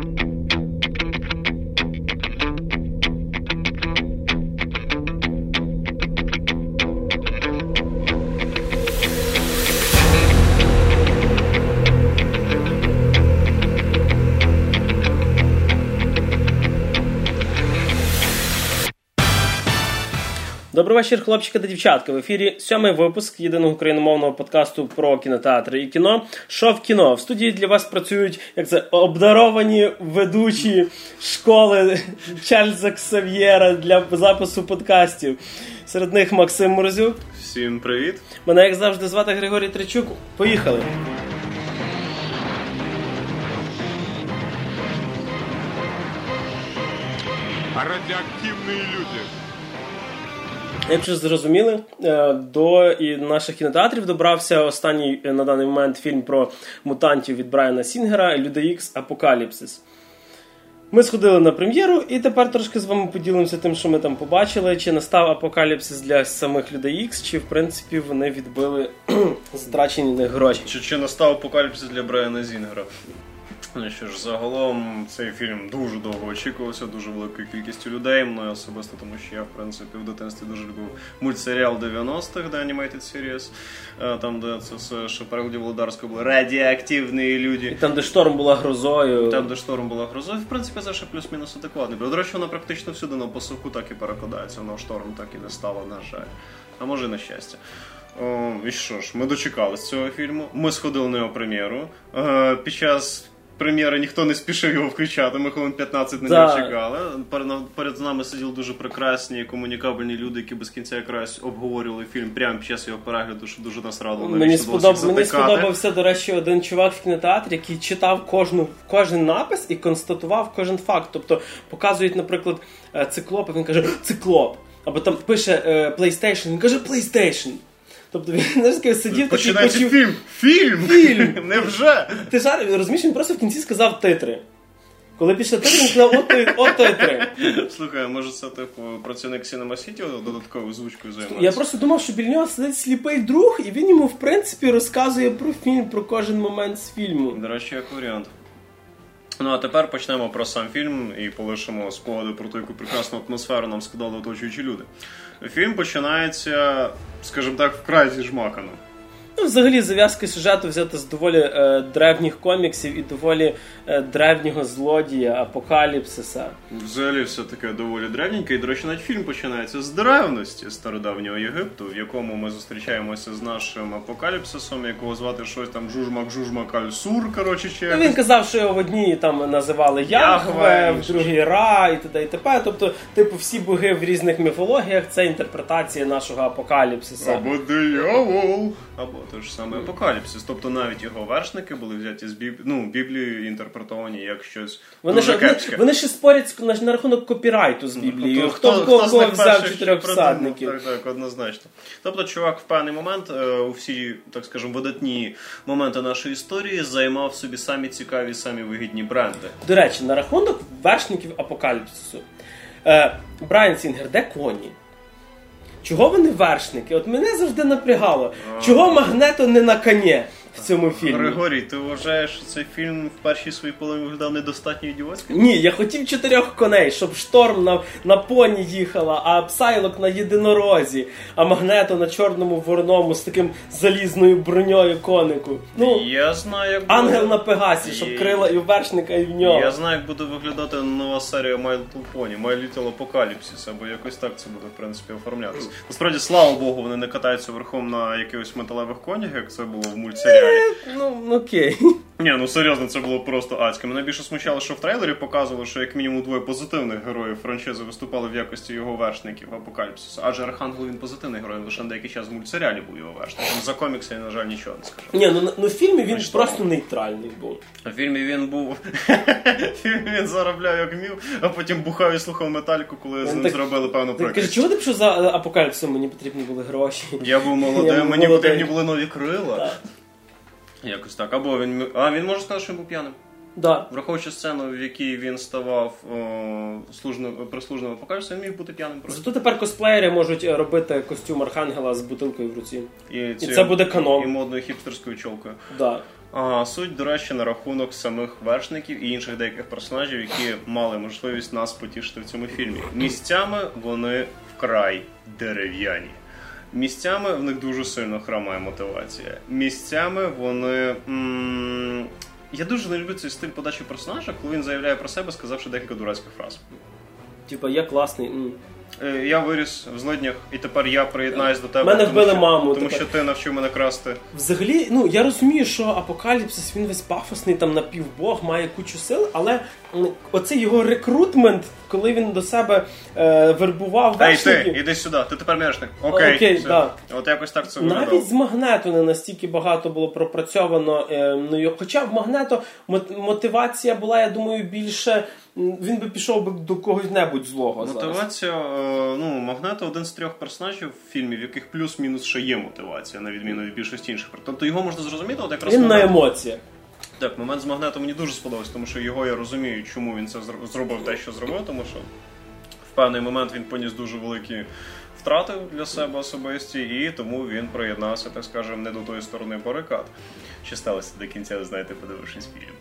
thank you вечір, хлопчики та дівчатка. В ефірі сьомий випуск єдиного україномовного подкасту про кінотеатри і кіно. Що в кіно? В студії для вас працюють як це обдаровані ведучі школи Чарльза Ксав'єра для запису подкастів. Серед них Максим Морозюк. Всім привіт. Мене, як завжди, звати Григорій Тричук. Поїхали. Радіоактивні люди. Якщо зрозуміли, е, до наших кінотеатрів добрався останній е, на даний момент фільм про мутантів від Брайана Сінгера Люди Ікс Апокаліпсис. Ми сходили на прем'єру, і тепер трошки з вами поділимося тим, що ми там побачили. Чи настав апокаліпсис для самих людей Ікс, чи в принципі вони відбили затрачені гроші. Чи, чи настав апокаліпсис для Брайана Зінгера? Ну що ж, загалом цей фільм дуже довго очікувався, дуже великою кількістю людей. Мною особисто, тому що я, в принципі, в дитинстві дуже любив мультсеріал 90-х, де Animated Series, е, там, де це все, що переводі Володарського було радіоактивні І люди. там, де шторм була грозою. Там, де шторм була грозою, в принципі, це ще плюс-мінус адекватний. До речі, вона практично всюди на посуху так і перекладається, але шторм так і не стало, на жаль. А може і на щастя. О, і що ж, ми дочекались цього фільму. Ми сходили на його прем'єру. Е, під час прем'єри ніхто не спішив його включати, ми хвилин 15 на Да. нього чекали. Перед, нами сиділи дуже прекрасні комунікабельні люди, які без кінця якраз обговорювали фільм прямо під час його перегляду, що дуже нас радило. Мені, сподоб... Мені сподобався, до речі, один чувак в кінотеатрі, який читав кожну, кожен напис і констатував кожен факт. Тобто показують, наприклад, е, циклоп, а він каже циклоп. Або там пише е, PlayStation, він каже PlayStation. Тобто він такий сидів такий почув. фільм! Фільм! Фільм! Невже? Ти жар, розумієш, він просто в кінці сказав титри. Коли після титри, він сказав о, ти- о титри. Слухай, може це типу працівник Cinema City додатковою звучкою займається? Я просто думав, що біля нього сидить сліпий друг, і він йому, в принципі, розказує про фільм, про кожен момент з фільму. До речі, як варіант. Ну а тепер почнемо про сам фільм і полишимо спогади про ту, яку прекрасну атмосферу нам скидали оточуючі люди. Фільм починається, скажімо так, вкрай зіжмакано. Ну, взагалі, зав'язка сюжету взята з доволі е, древніх коміксів і доволі е, древнього злодія, апокаліпсиса. Взагалі все таке доволі древненьке, і, до речі, навіть фільм починається з древності стародавнього Єгипту, в якому ми зустрічаємося з нашим апокаліпсисом, якого звати щось там Жужмак Жужмак Аль-Сур, коротше, чи Ну, він казав, що його в одній там називали Яхве, Яхве, в другій Ра і т.д. і т.п. Тобто, типу, всі боги в різних міфологіях це інтерпретація нашого апокаліпсиса. Або диявол, або те ж саме апокаліпсис. Тобто навіть його вершники були взяті з Біб... ну, Біблії інтерпретовані як щось Вони дуже ж кепське. вони ще спорять на, на рахунок копірайту з Біблією. Хто- Хто, хто- хто, з кого них взяв чотирьох всадників. Так, так, однозначно. Тобто, чувак в певний момент е, у всі, так скажемо, видатні моменти нашої історії займав собі самі цікаві, самі вигідні бренди. До речі, на рахунок вершників апокаліпсису. Е, Брайан Сінгер, де коні? Чого вони вершники? От мене завжди напрягало. Чого Магнето не на коні в цьому фільмі? Григорій, ти вважаєш, що цей фільм в першій своїй половині виглядав недостатньо ідіотськи? Ні, я хотів чотирьох коней, щоб Шторм на, на поні їхала, а Псайлок на єдинорозі, а Магнето на чорному вороному з таким залізною броньою конику. Ну, Я знаю, як Ангел буде- на пегасі, щоб Є. крила і в вершника, і в нього. Я знаю, як буде виглядати нова серія My Little Pony, My Little Apocalypse, або якось так це буде, в принципі, оформлятися. Насправді, слава Богу, вони не катаються верхом на якихось металевих конях, як це було в мультсеріалі. Ну, окей. Ні, ну серйозно, це було просто адське. Мене більше смущало, що в трейлері показували, що як мінімум двоє позитивних героїв франшизи виступали в якості його вершників апокаліпсису. Адже Архангел він позитивний герой, лише на деякий час в мультсеріалі був його вершником. За комікси я, на жаль, нічого не скажу. Ні, ну, ну в фільмі він Бачите. просто нейтральний був. В фільмі він був. В фільмі він заробляв як мів, а потім бухав і слухав металіку, коли з ним так- зробили певну Ти каже, прикрість. чого ти пішов за апокаліпсисом? Мені потрібні були гроші. Я був Я молодим, був мені молодий. потрібні були нові крила. Якось так. Або він. А він може сказати, що він був п'яним. Да. Враховуючи сцену, в якій він ставав о, служно, прислужним апокаліпсисом, він міг бути п'яним просто. Зато тепер косплеєри можуть е, робити костюм Архангела з бутилкою в руці. І, ці- це буде канон. І модною хіпстерською чолкою. Да. А, суть, до речі, на рахунок самих вершників і інших деяких персонажів, які мали можливість нас потішити в цьому фільмі. Місцями вони вкрай дерев'яні. Місцями в них дуже сильно хромає мотивація. Місцями вони. М- я дуже не люблю цей стиль подачі персонажа, коли він заявляє про себе, сказавши декілька дурацьких фраз. Типа, я класний. Е, Я виріс в злиднях, і тепер я приєднаюсь до тебе. Мене тому вбили що, маму, Тому тепер. що ти навчив мене красти. Взагалі, ну я розумію, що апокаліпсис він весь пафосний, там напівбог, має кучу сил, але оцей його рекрутмент, коли він до себе е, вербував Ей, вершників, ти, іди сюди, ти тепер мершник. Окей, Окей, все. да. От якось так це виглядало. Навіть з Магнето не настільки багато було пропрацьовано. Е, ну, хоча в Магнето мотивація була, я думаю, більше. Він би пішов би до когось-небудь злого. Мотивація, Зараз. ну, Магнето один з трьох персонажів в фільмі, в яких плюс-мінус ще є мотивація, на відміну від більшості інших. Тобто його можна зрозуміти, от якраз Він на емоціях. Так, момент з Магнетом мені дуже сподобався, тому що його я розумію, чому він це зробив те, що зробив, тому що в певний момент він поніс дуже великі втрати для себе особисті, і тому він приєднався, так скажемо, не до тої сторони барикад. Що сталося до кінця, знаєте, подивившись фільм.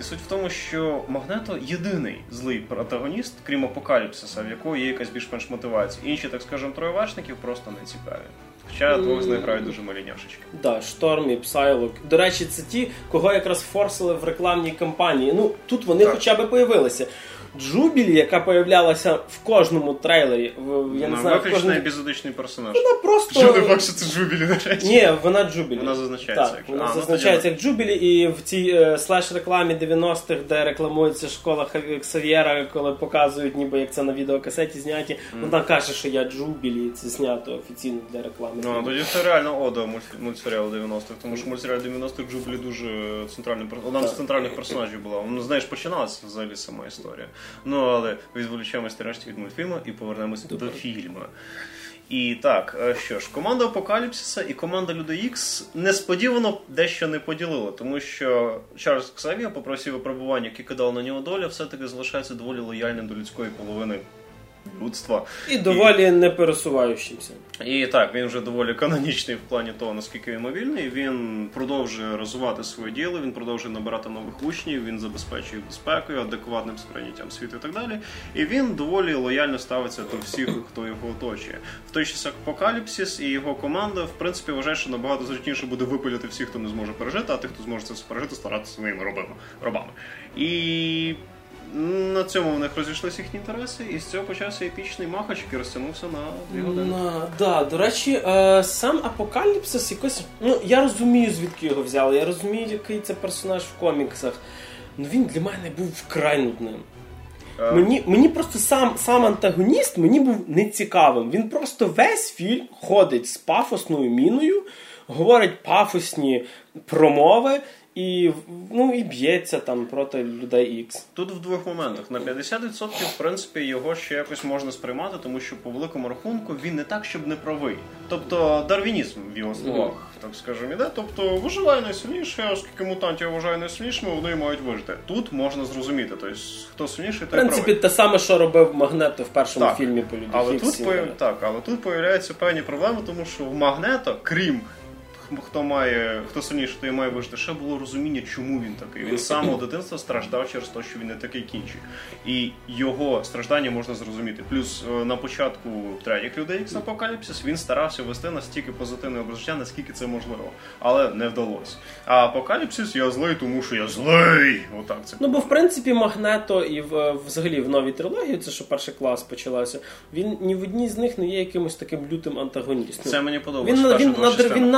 І суть в тому, що Магнето єдиний злий протагоніст, крім апокаліпсиса, в якого є якась більш-менш мотивація. Інші, так скажемо, троє вершників просто не цікаві. Хоча двох з них грають дуже малі няшечки. Да, Шторм і Псайлок. До речі, це ті, кого якраз форсили в рекламній кампанії. Ну, тут вони Так. хоча б появилися. Джубілі, яка появлялася в кожному трейлері, в, я не знаю, в виключно кожному... епізодичний персонаж. Вона просто... Що не факт, що це Джубілі, до речі. Ні, вона Джубілі. Вона зазначається Так, як- вона А, зазначається як Джубілі, і в цій е, слеш-рекламі 90-х, де рекламується школа Ксав'єра, коли показують, ніби як це на відеокасеті зняті, вона каже, що я Джубілі, це знято офіційно для реклами. Ну, тоді це реально ода мультсеріалу 90-х, тому що мультсеріал 90-х Джублі дуже центральним пер- одна з центральних персонажів була. Ну, знаєш, починалася взагалі сама історія. Ну, але відволічаємось нарешті від мультфільму і повернемося до фільму. І так, е, що ж, команда Апокаліпсиса і команда Люди Ікс несподівано дещо не поділила, тому що Чарльз Ксавія попросив випробування, які кидав на нього доля, все-таки залишається доволі лояльним до людської половини людства. І доволі не пересуваючимся. І так, він вже доволі канонічний в плані того, наскільки він мобільний. Він продовжує розвивати своє діло, він продовжує набирати нових учнів, він забезпечує безпекою, адекватним сприйняттям світу і так далі. І він доволі лояльно ставиться до всіх, хто його оточує. В той час Апокаліпсис і його команда, в принципі, вважає, що набагато зручніше буде випиляти всіх, хто не зможе пережити, а тих, хто зможе це пережити, старатися своїми робами. І на цьому в них розійшлися їхні інтереси, і з цього почався епічний махач, який розтягнувся на дві години. На, да, до речі, е, сам Апокаліпсис якось. Ну, я розумію, звідки його взяли. Я розумію, який це персонаж в коміксах. Ну він для мене був вкрай нудним. Е, Мені, мені просто сам, сам антагоніст мені був нецікавим. Він просто весь фільм ходить з пафосною міною, говорить пафосні промови і, ну, і б'ється там проти людей Ікс. Тут в двох моментах. На 50% в принципі його ще якось можна сприймати, тому що по великому рахунку він не так, щоб не правий. Тобто дарвінізм в його словах, так скажемо, іде. Тобто виживає найсильніше, оскільки мутантів вважає найсильнішими, вони мають вижити. Тут можна зрозуміти, тобто хто сильніший, В принципі, правий. те саме, що робив Магнето в першому Так. фільмі по людях Але тут пою- так, але тут появляються певні проблеми, тому що в Магнето, крім хто має, хто сильніше, той має вижити, ще було розуміння, чому він такий. Він з самого дитинства страждав через те, що він не такий кінчий. І його страждання можна зрозуміти. Плюс е, на початку третіх людей Ікс Апокаліпсис він старався вести настільки позитивне образ життя, наскільки це можливо. Але не вдалося. А Апокаліпсис я злий, тому що я злий. Отак це. Ну, бо в принципі Магнето і в, взагалі в новій трилогії, це що перший клас почалася, він ні в одній з них не є якимось таким лютим антагоністом. Це мені подобається. Він, він, надр, він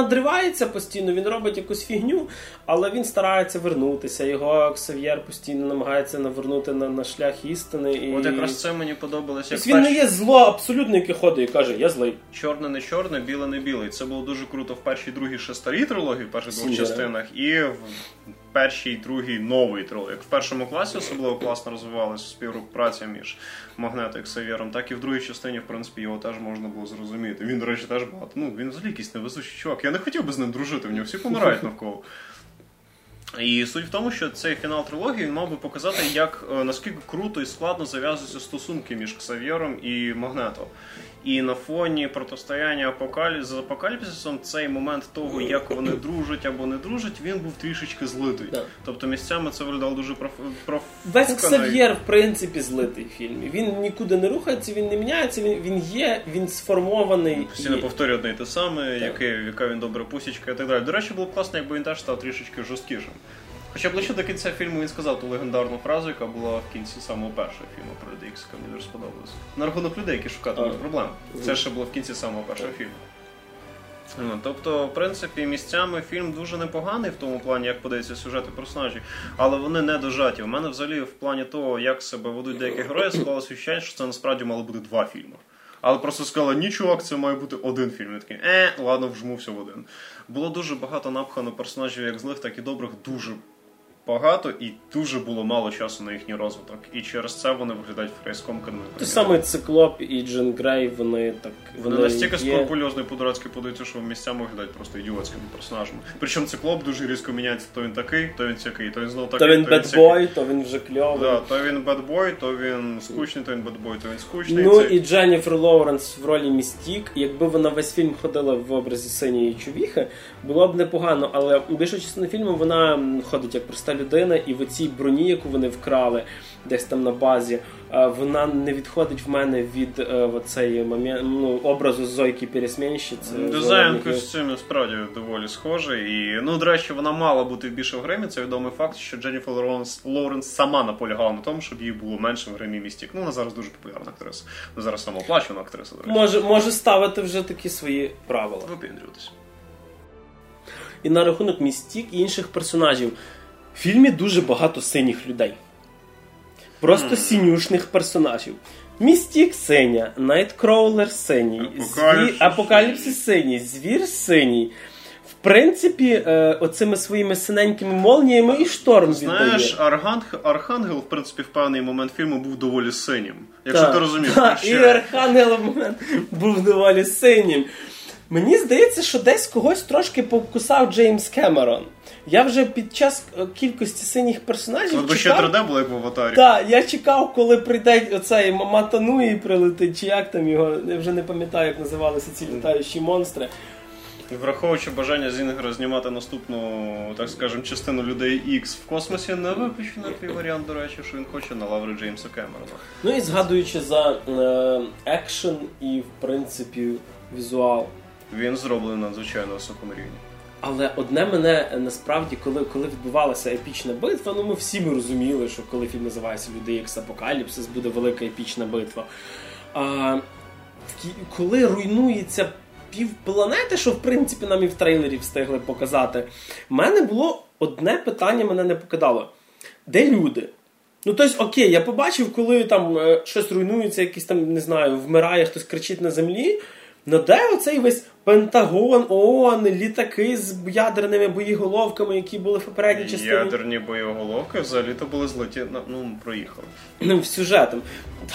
надривається постійно, він робить якусь фігню, але він старається вернутися. Його Ксав'єр постійно намагається навернути на, на шлях істини. І... От якраз це мені подобалося. як він він не є зло абсолютно, яке ходить і каже, я злий. Чорне не чорне, біле не біле. Це було дуже круто в першій, другій, шестарій трилогії, в перших двох частинах, і в першій, другій новій трилогії. Як в першому класі особливо класно розвивалася співпраця між Магнето і Ксавєром, так і в другій частині, в принципі, його теж можна було зрозуміти. Він, до речі, теж багато. Ну, він взагалі якийсь невезучий чувак. Я не хотів би з ним дружити, в нього всі помирають навколо. І суть в тому, що цей фінал трилогії мав би показати, як е, наскільки круто і складно зав'язуються стосунки між Ксав'єром і Магнето. І на фоні протистояння апокалі... з апокаліпсисом цей момент того, як вони дружать або не дружать, він був трішечки злитий. Так. Тобто місцями це виглядало дуже проф... проф... Весь Ксав'єр, в принципі, злитий в фільмі. Він нікуди не рухається, він не міняється, він, він є, він сформований. Постійно і- повторює одне і те саме, яке, яка він добра пусічка і так далі. До речі, було б класно, якби він теж став трішечки жорсткішим. Хоча ближче до кінця фільму він сказав ту легендарну фразу, яка була в кінці самого першого фільму про Ікс, яка мені дуже сподобалась. На рахунок людей, які шукатимуть проблем. Це ще було в кінці самого першого фільму. Ну, тобто, в принципі, місцями фільм дуже непоганий в тому плані, як подається сюжет і персонажі, але вони не дожаті. У мене взагалі в плані того, як себе ведуть деякі герої, склалося відчуття, що це насправді мало бути два фільми. Але просто сказала, ні, чувак, це має бути один фільм. Я такий, е, ладно, вжму все в один. Було дуже багато напхано персонажів, як злих, так і добрих, дуже багато, і дуже було мало часу на їхній розвиток. І через це вони виглядають фрейскомками. Той самий циклоп і Джин Грей, вони так. Вони настільки є... скрупульозно і по-дурацьки подаються, що місцями виглядають просто ідіотськими персонажами. Причому циклоп дуже різко міняється, то він такий, то він сякий, то він знову такий, То він bad boy, то він вже кльовий. Да, то він bad boy, то він скучний, то він bad boy, то він скучний. Ну і Дженніфер Лоуренс в ролі Містік, якби вона весь фільм ходила в образі синьої чувіхи, було б непогано, але більшу частину фільму вона ходить як проста людина, і в цій броні, яку вони вкрали десь там на базі, е, вона не відходить в мене від е, момент, ну, образу Зойки Пересмінщиці. Дизайн костюмів справді доволі схожий. І, ну, до речі, вона мала бути більше в гримі. Це відомий факт, що Дженніфер Лоуренс, Лоуренс сама наполягала на тому, щоб їй було менше в гримі містік. Ну, вона зараз дуже популярна актриса. Вона зараз самооплачувана актриса, до речі. Може, може ставити вже такі свої правила. Випіндрюватись. І на рахунок містік і інших персонажів. В фільмі дуже багато синіх людей. Просто синюшних персонажів. Містік синя, Найткроулер синій, Апокаліпсис зві... Апокаліпсис синій, звір синій. В принципі, е, оцими своїми синенькими молніями і шторм Знаєш, віддає. Арханг... Архангел, в принципі, в певний момент фільму був доволі синім. Якщо Так. ти розумієш, Так, і. Архангел в момент був доволі синім. Мені здається, що десь когось трошки повкусав Джеймс Кемерон. Я вже під час е, кількості синіх персонажів. От би ще чекав... 3D було, як в аватарі. Так, я чекав, коли прийде оцей Матану і прилетить, чи як там його, я вже не пам'ятаю, як називалися ці літаючі монстри. Враховуючи бажання Зінгера знімати наступну, так скажемо, частину людей X в космосі, не виключено твій варіант, до речі, що він хоче на лаври Джеймса Кемерона. Ну і згадуючи за е, екшен і, в принципі, візуал. Він зроблений надзвичайно високому рівні. Але одне мене е, насправді, коли, коли відбувалася епічна битва, ну ми всі ми розуміли, що коли фільм називається Люди Ікс Апокаліпсис, буде велика епічна битва. А, коли руйнується півпланети, що в принципі нам і в трейлері встигли показати, в мене було одне питання, мене не покидало. Де люди? Ну, тобто, окей, я побачив, коли там е, щось руйнується, якийсь там, не знаю, вмирає, хтось кричить на землі. Ну де оцей весь Пентагон, ООН, літаки з ядерними боєголовками, які були в попередній частині Ядерні боєголовки взагалі-то були злеті, ну, ну, проїхали. ну, в сюжетом.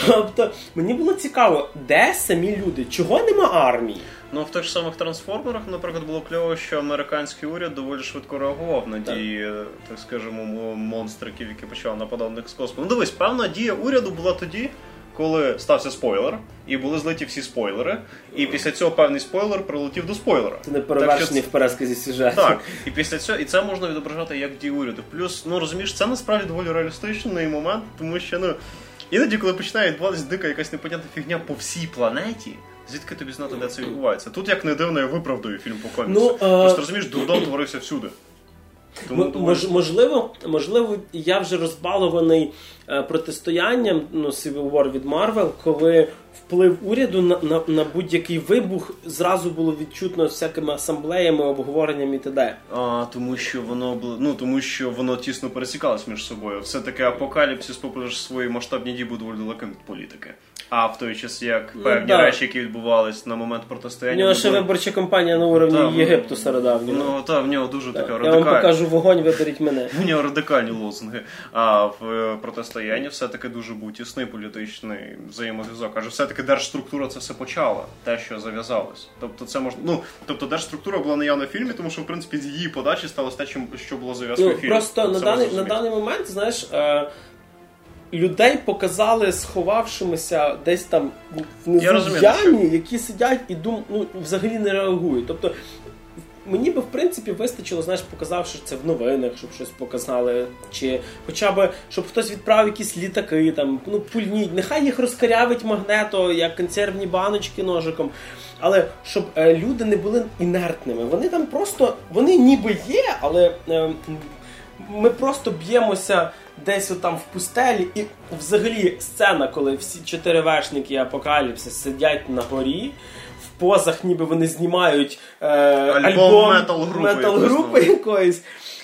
Тобто, мені було цікаво, де самі люди, чого нема армії? Ну, в тих ж самих трансформерах, наприклад, було кльово, що американський уряд доволі швидко реагував на дії, е, так скажемо, монстриків, які почали нападати з космосу. Ну, дивись, певна дія уряду була тоді, коли стався спойлер, і були злиті всі спойлери, і після цього певний спойлер прилетів до спойлера. Це не це- в пересказі сюжету. Так, і після цього, і це можна відображати як дії уряду. Плюс, ну розумієш, це насправді доволі реалістичний момент, тому що ну іноді, коли починає відбуватися дика якась непонятна фігня по всій планеті. Звідки тобі знати, де це відбувається? Тут як не дивно, я виправдаю фільм по коміксу. Ну, е, Просто розумієш, дурдом творився всюди. Тому мож, можливо, можливо, я вже розбалований протистоянням ну, Civil War від Marvel, коли вплив уряду на, на, на будь-який вибух зразу було відчутно всякими асамблеями, обговореннями і т.д. А, тому що воно було, ну тому що воно тісно пересікалось між собою. Все таки апокаліпсис, попри свої масштабні дії, був доволі далеким політики. А в той час, як Ну, певні да. речі, які відбувались на момент У протистояння. нього ще були- виборча кампанія на уровні Та, ну, Єгипту стародавнього. Ну та в нього дуже така Я вам покажу вогонь, виберіть мене. У нього радикальні лозунги. А в е, протистоянні все-таки дуже був тісний політичний взаємозв'язок. Адже все-таки держструктура це все почала, те, що зав'язалось. Тобто, це можна. Ну тобто держструктура була наявна в фільмі, тому що в принципі з її подачі сталося те, чим- що було зав'язкою Ну, фільму. просто на даний, на даний момент, знаєш, е, людей показали сховавшимися десь там в розумію, які сидять і дум, ну, взагалі не реагують. Тобто мені би в принципі вистачило, знаєш, показавши це в новинах, щоб щось показали, чи хоча б щоб хтось відправив якісь літаки, там ну пульніть, нехай їх розкарявить магнето, як консервні баночки ножиком. Але щоб е, люди не були інертними. Вони там просто вони ніби є, але е, ми просто б'ємося десь отам в пустелі, і взагалі сцена, коли всі чотири вершники апокаліпсис сидять на горі. Позах, ніби вони знімають е, альбом, метал-групи якоїсь.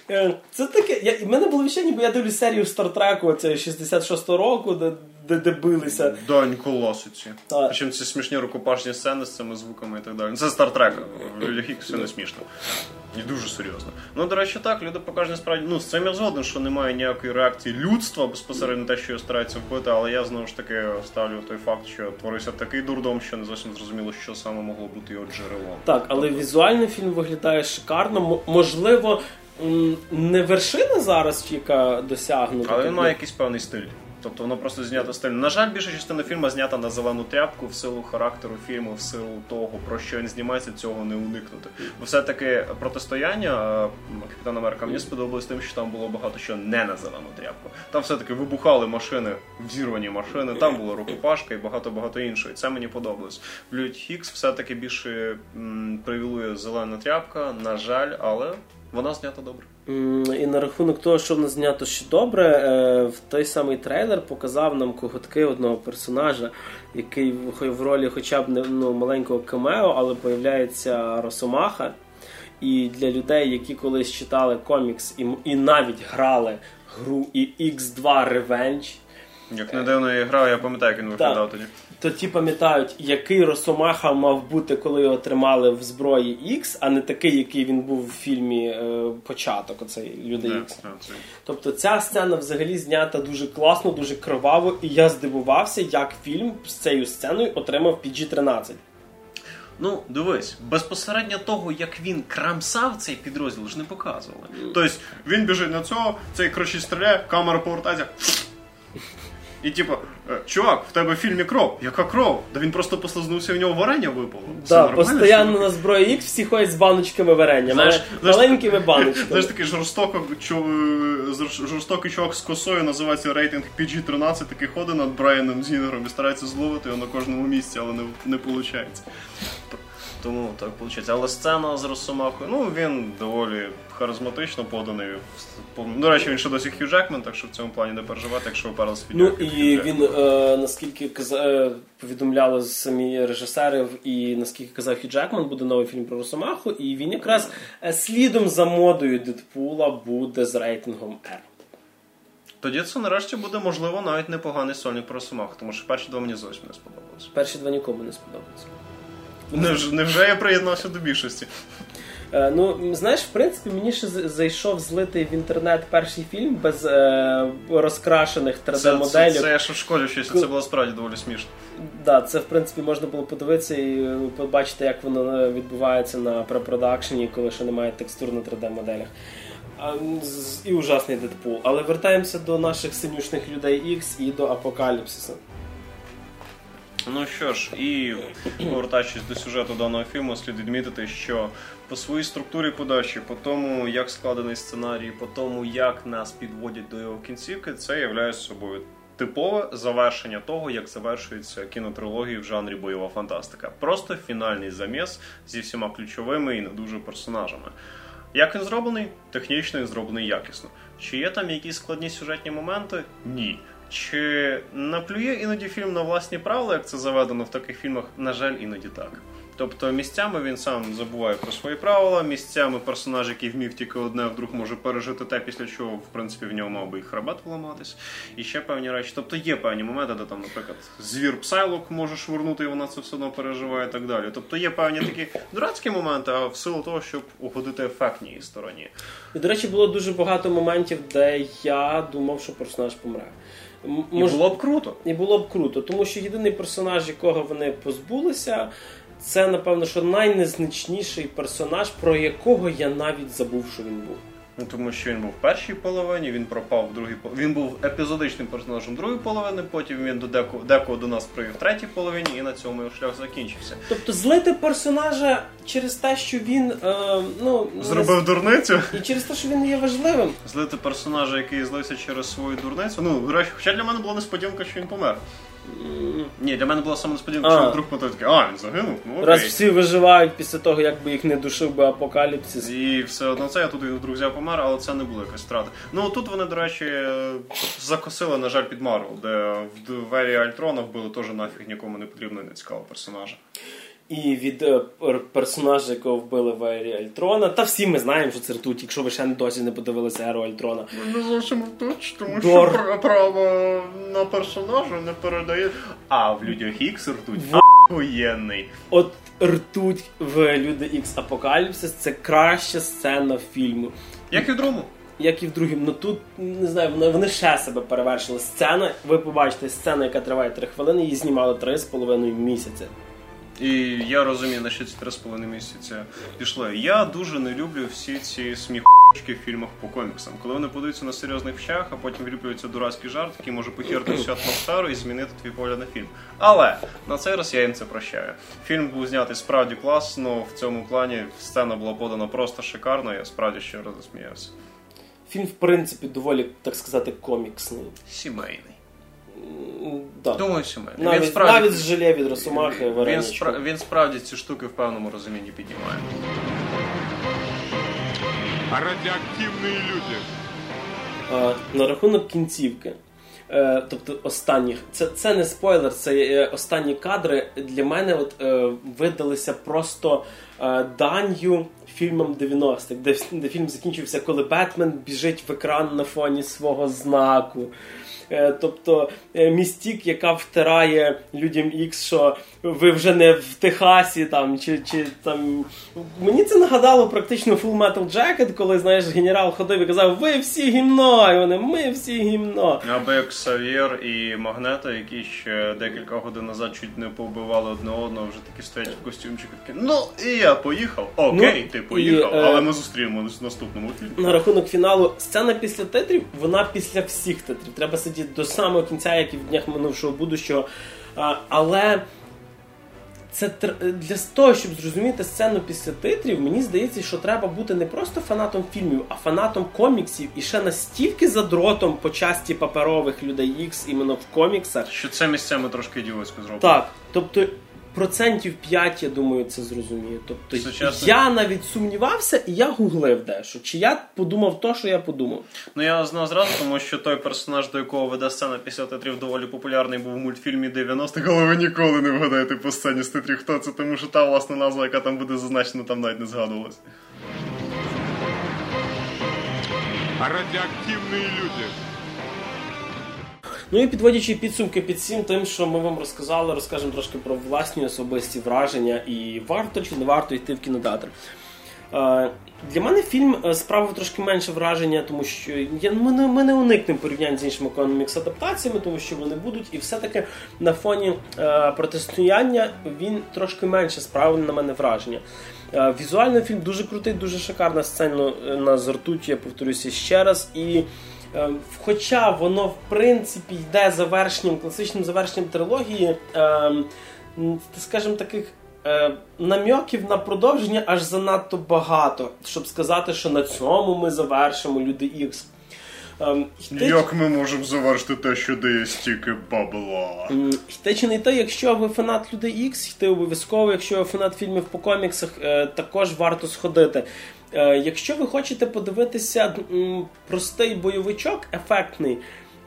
Е, Це таке. Я, в мене було відчуття, ніби я дивлюсь серію Стартреку, це 66-го року, де, де, де билися. Класиці. Причому ці смішні рукопашні сцени з цими звуками і так далі. Це Стартрек. В людях все не смішно. І дуже серйозно. Ну, до речі, так, люди покажуть насправді. Ну, з цим я згоден, що немає ніякої реакції людства безпосередньо те, що його стараються вбити, але я знову ж таки ставлю той факт, що творився такий дурдом, що не зовсім зрозуміло, що саме могло бути його джерелом. Так, але візуально фільм виглядає шикарно. М- можливо, не вершина зараз, яка досягнута. Але він Тобто, має якийсь певний стиль. Тобто воно просто знято стильно. На жаль, більша частина фільму знята на зелену тряпку в силу характеру фільму, в силу того, про що він знімається, цього не уникнути. Бо все-таки протистояння е, Капітан Америка мені сподобалось тим, що там було багато що не на зелену тряпку. Там все-таки вибухали машини, взірвані машини, там була рукопашка і багато-багато іншого. Це мені подобалось. В Люд Хікс все-таки більше привілує зелена тряпка, на жаль, але вона знята добре. І на рахунок того, що в нас знято ще добре, е, в той самий трейлер показав нам коготки одного персонажа, який в- ролі хоча б ну, маленького камео, але появляється Росомаха. І для людей, які колись читали комікс і, і навіть грали гру і X2 Revenge, Як не дивно я грав, я пам'ятаю, як він виглядав тоді. то ті пам'ятають, який Росомаха мав бути, коли його тримали в зброї X, а не такий, який він був в фільмі е, Початок, оцей Люди Да, X. да, це- Тобто ця сцена взагалі знята дуже класно, дуже криваво, і я здивувався, як фільм з цією сценою отримав PG-13. Ну, дивись, безпосередньо того, як він крамсав цей підрозділ, ж не показували. Тобто він біжить на цього, цей коротше стріляє, камера повертається. І типу, е, чувак, в тебе в фільмі кров. Яка кров? Да він просто послизнувся, в нього варення випало. Да, чувак? на зброї X всі ходять з баночками варення, Знаєш, маленькими баночками. Знаєш, такий жорстоко, чо, жорстокий чувак з косою називається рейтинг PG-13, такий ходить над Брайаном Зінгером і старається зловити його на кожному місці, але не, не виходить. Тому так виходить. Але сцена з Росомахою, ну він доволі харизматично поданий. До речі, він ще досі Хью Джекмен, так що в цьому плані не переживати, якщо ви перли Ну і він, е, наскільки каза- е, повідомляли самі режисерів, і наскільки казав Хью Джекман, буде новий фільм про Росомаху, і він якраз е, слідом за модою Дедпула буде з рейтингом R. Тоді це нарешті буде, можливо, навіть непоганий сольник про Росомаху, тому що перші два мені зовсім не сподобалися. Перші два нікому не сподобаються. Невже, невже я приєднався до більшості? Е, ну, знаєш, в принципі, мені ще зайшов злитий в інтернет перший фільм без е, розкрашених 3D-моделей. це, це я ще в школі вчився, це було справді доволі смішно. Да, це в принципі можна було подивитися і е, побачити, як воно е, відбувається на препродакшені, коли ще немає текстур на 3D-моделях. А, м, з- І ужасний Дедпул. Але вертаємося до наших синюшних людей X і до апокаліпсиса. Ну що ж, і повертаючись до сюжету даного фільму, слід відмітити, що по своїй структурі подачі, по тому, як складений сценарій, по тому, як нас підводять до його кінцівки, це являє собою типове завершення того, як завершується кінотрилогії в жанрі бойова фантастика. Просто фінальний заміс зі всіма ключовими і не дуже персонажами. Як він зроблений? Технічно він зроблений якісно. Чи є там якісь складні сюжетні моменти? Ні. Чи наплює іноді фільм на власні правила, як це заведено в таких фільмах? На жаль, іноді так. Тобто місцями він сам забуває про свої правила, місцями персонаж, який вмів тільки одне, вдруг може пережити те, після чого, в принципі, в нього мав би і хребет поламатись. І ще певні речі. Тобто є певні моменти, де там, наприклад, звір псайлок може швирнути, і вона це все одно переживає і так далі. Тобто є певні такі дурацькі моменти, а в силу того, щоб угодити ефектній стороні. І, до речі, було дуже багато моментів, де я думав, що персонаж помре. М- І було б круто. І було б круто, тому що єдиний персонаж, якого вони позбулися, це, напевно, що найнезначніший персонаж, про якого я навіть забув, що він був. Ну, тому що він був в першій половині, він пропав в другій половині. Він був епізодичним персонажем другої половини, потім він до деко, декого до нас привів в третій половині, і на цьому його шлях закінчився. Тобто злити персонажа через те, що він е, ну Зробив дурницю. і через те, що він є важливим. Злити персонажа, який злився через свою дурницю. Ну, речі, хоча для мене була несподіванка, що він помер. Ні, для мене була саме несподіванка, що А. вдруг потім такий, а, він загинув? Ну окей. Раз всі виживають після того, як би їх не душив би апокаліпсис. І все одно це я тут він вдруг взяв помер, але це не було якась втрата. Ну тут вони, до речі, закосили, на жаль, під Марвел, де в Ері Альтрона вбили теж нафіг нікому не потрібно і не цікавого персонажа. І від е, персонажа, якого вбили в Ері Альтрона. Та всі ми знаємо, що це ртуть, якщо ви ще не досі не подивилися Еру Альтрона. Не зовсім точ, тому Дор. що право на персонажа не передає. А в людях Ікс ртуть воєнний. От ртуть в Люди Ікс Апокаліпсис це краща сцена фільму. Як і в другому. Як і в другому, ну тут не знаю, вони, вони ще себе перевершили. Сцена, ви побачите, сцена, яка триває 3 хвилини, її знімали 3,5 місяці. І я розумію, на що ці три з половиною місяці пішли. Я дуже не люблю всі ці сміхочки в фільмах по коміксам. Коли вони подаються на серйозних вчах, а потім вліплюється дурацький жарт, який може похерити всю атмосферу і змінити твій погляд на фільм. Але на цей раз я їм це прощаю. Фільм був знятий справді класно. В цьому плані сцена була подана просто шикарно. Я справді ще раз засміявся. Фільм, в принципі, доволі, так сказати, коміксний. Сімейний. Да. Думаю, сімейний. Навіть, він справді навіть з желе від Росомахи він, спра- він справді ці штуки в певному розумінні піднімає. Радиоактивные люди. А, на рахунок кінцівки. Е, тобто останніх, це, це не спойлер, це е, останні кадри для мене от, е, видалися просто е, данью фільмам 90-х, де, де фільм закінчився, коли Бетмен біжить в екран на фоні свого знаку. Е, тобто е, містік, яка втирає людям X, що ви вже не в Техасі там, чи, чи там. Мені це нагадало практично Full Metal Jacket, коли знаєш, генерал ходив і казав, ви всі гімно, і вони, ми всі гімно. Або як Савєр і Магнето, які ще декілька годин назад чуть не повбивали одне одного, вже такі стоять в костюмчиках. Ну і я поїхав. Окей, Ну, ти поїхав, і, е, але ми зустрінемося в наступному фільмі. На рахунок фіналу, сцена після титрів, вона після всіх титрів. Треба сидіти до самого кінця, як і в днях минувшого будущого. Але це для того, щоб зрозуміти сцену після титрів, мені здається, що треба бути не просто фанатом фільмів, а фанатом коміксів і ще настільки задротом по часті паперових людей X іменно в коміксах. Що це місцями трошки ідіотсько зроблено. Так, тобто. Процентів 5, я думаю, це зрозуміє. Тобто Сучасний- я навіть сумнівався, і я гуглив дещо. Чи я подумав то, що я подумав? Ну я знав зразу, тому що той персонаж, до якого веде сцена після титрів, доволі популярний був в мультфільмі 90-х, але ви ніколи не вгадаєте по сцені з титрів, хто це, тому що та власна назва, яка там буде зазначена, там навіть не згадувалась. Радиоактивные люди. Ну і підводячи підсумки під всім тим, що ми вам розказали, розкажемо трошки про власні особисті враження і варто чи не варто йти в кінотеатр. Е, Для мене фільм е, справив трошки менше враження, тому що я, ми, не, ми не уникнемо порівнянь з іншими комікс адаптаціями, тому що вони будуть, і все-таки на фоні е, протистояння він трошки менше справив на мене враження. Е, візуально фільм дуже крутий, дуже шикарна сцена е, на зартуті, я повторюся ще раз. І Хоча воно в принципі йде завершенням, класичним завершенням трилогії, е, скажімо, таких е, намьоків на продовження аж занадто багато, щоб сказати, що на цьому ми завершимо люди Ікс. Ем, Як ми можемо завершити те, що дає стільки бабла? Йти чи не йти, якщо ви фанат Людей Ікс, йти обов'язково, якщо ви фанат фільмів по коміксах, е, також варто сходити. Е, Якщо ви хочете подивитися простий бойовичок, ефектний,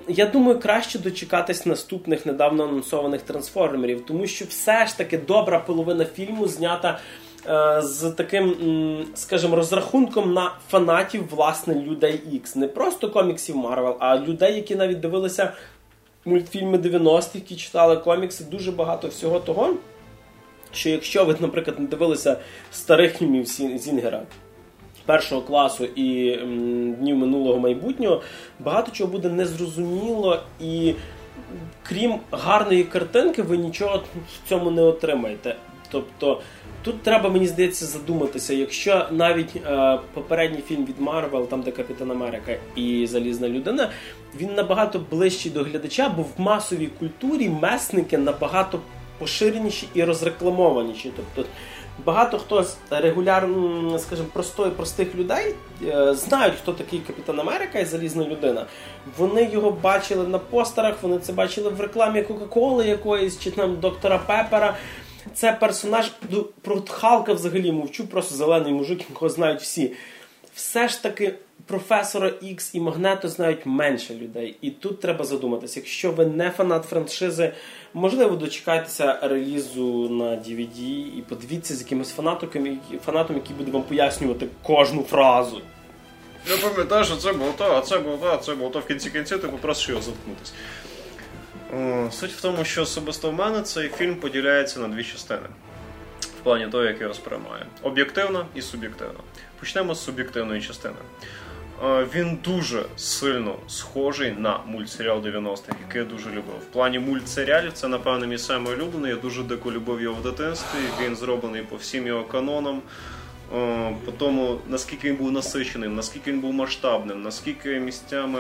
я думаю, краще дочекатись наступних недавно анонсованих трансформерів, тому що все ж таки добра половина фільму знята е, з таким, скажімо, розрахунком на фанатів власне людей Ікс. Не просто коміксів Марвел, а людей, які навіть дивилися мультфільми 90-х, які читали комікси, дуже багато всього того. Що якщо ви, наприклад, не дивилися старих фільмів Зінгера, першого класу і днів минулого майбутнього, багато чого буде незрозуміло і. Крім гарної картинки, ви нічого в цьому не отримаєте. Тобто тут треба, мені здається, задуматися, якщо навіть е, попередній фільм від Марвел, там де Капітан Америка і Залізна людина, він набагато ближчий до глядача, бо в масовій культурі месники набагато поширеніші і розрекламованіші. Тобто багато хто з регулярно, скажімо, простої простих людей е, знають, хто такий Капітан Америка і Залізна людина. Вони його бачили на постерах, вони це бачили в рекламі Кока-Коли якоїсь чи там доктора Пепера. Це персонаж ну, про Халка взагалі мовчу, просто зелений мужик, якого знають всі. Все ж таки професора X і Магнето знають менше людей. І тут треба задуматися, якщо ви не фанат франшизи, можливо, дочекайтеся релізу на DVD і подивіться з якимось фанатом, фанатом, який буде вам пояснювати кожну фразу. Я пам'ятаю, що це було то, а це було то, а це було то в кінці кінці, ти попросиш його заткнутися. Суть в тому, що особисто в мене цей фільм поділяється на дві частини. В плані того, як його сприймаю. Об'єктивно і суб'єктивно. Почнемо з суб'єктивної частини. Він дуже сильно схожий на мультсеріал 90-х, який я дуже любив. В плані мультсеріалів це, напевно, мій самий улюблений. Я дуже дико любив його в дитинстві. Він зроблений по всім його канонам. По тому, наскільки він був насиченим, наскільки він був масштабним, наскільки місцями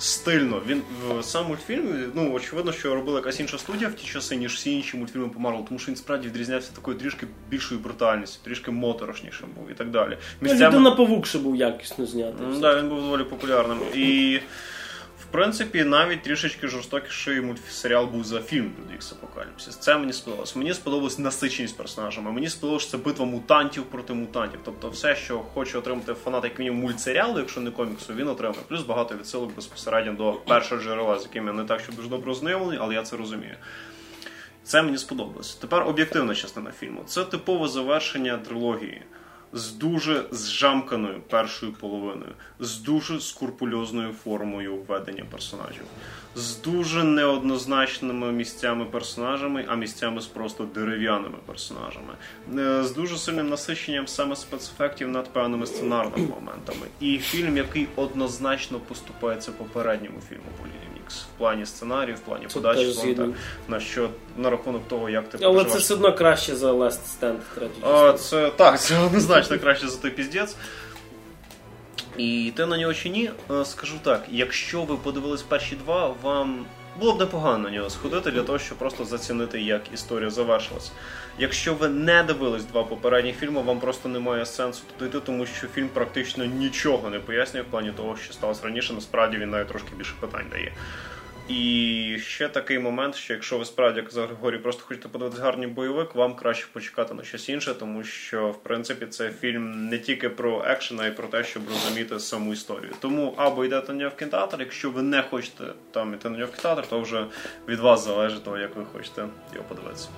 стильно. Він в сам мультфільм, ну очевидно, що робила якась інша студія в ті часи, ніж всі інші мультфільми по Марвел, тому що він справді відрізнявся такою трішки більшою брутальністю, трішки моторошнішим був і так далі. Місцями... Людина павук ще був якісно знятий. Так, да, він був доволі популярним. І принципі, навіть трішечки жорстокіший мультсеріал був за фільм Люди Ікс Апокаліпсис. Це мені сподобалось. Мені сподобалась насиченість персонажами. Мені сподобалось, що це битва мутантів проти мутантів. Тобто, все, що хоче отримати фанат, як мінімум мультсеріалу, якщо не коміксу, він отримає. Плюс багато відсилок безпосередньо до першого джерела, з яким я не так, що дуже добре ознайомлений, але я це розумію. Це мені сподобалось. Тепер об'єктивна частина фільму. Це типове завершення трилогії з дуже зжамканою першою половиною, з дуже скурпульозною формою введення персонажів, з дуже неоднозначними місцями персонажами, а місцями з просто дерев'яними персонажами, е, з дуже сильним насиченням саме спецефектів над певними сценарними моментами. І фільм, який однозначно поступається попередньому фільму по в плані сценарію, в плані подачі, в плані, на що на рахунок того, як ти Але це все одно краще за Last Stand. А, це так, це однозначно краще за той піздець. І те на нього чи ні, е, скажу так, якщо ви подивились перші два, вам було б непогано на нього сходити для того, щоб просто зацінити, як історія завершилась. Якщо ви не дивились два попередні фільми, вам просто немає сенсу туди йти, тому що фільм практично нічого не пояснює в плані того, що сталося раніше. Насправді він навіть трошки більше питань дає. І ще такий момент, що якщо ви справді, як за Григорій, просто хочете подивитися гарний бойовик, вам краще почекати на щось інше, тому що в принципі це фільм не тільки про екшен, а й про те, щоб розуміти саму історію. Тому або йдете на нього в кінотеатр, якщо ви не хочете там йти на нього в кінотеатр, то вже від вас залежить того, як ви хочете його подивитися.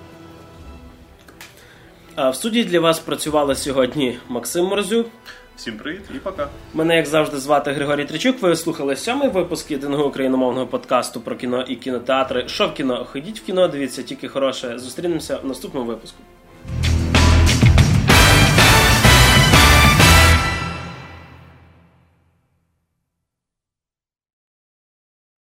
А в студії для вас працювали сьогодні Максим Морзюк. Всім привіт і пока. Мене, як завжди, звати Григорій Тричук. Ви слухали сьомий випуск єдиного україномовного подкасту про кіно і кінотеатри. Що в кіно? Ходіть в кіно, дивіться тільки хороше. Зустрінемося в наступному випуску.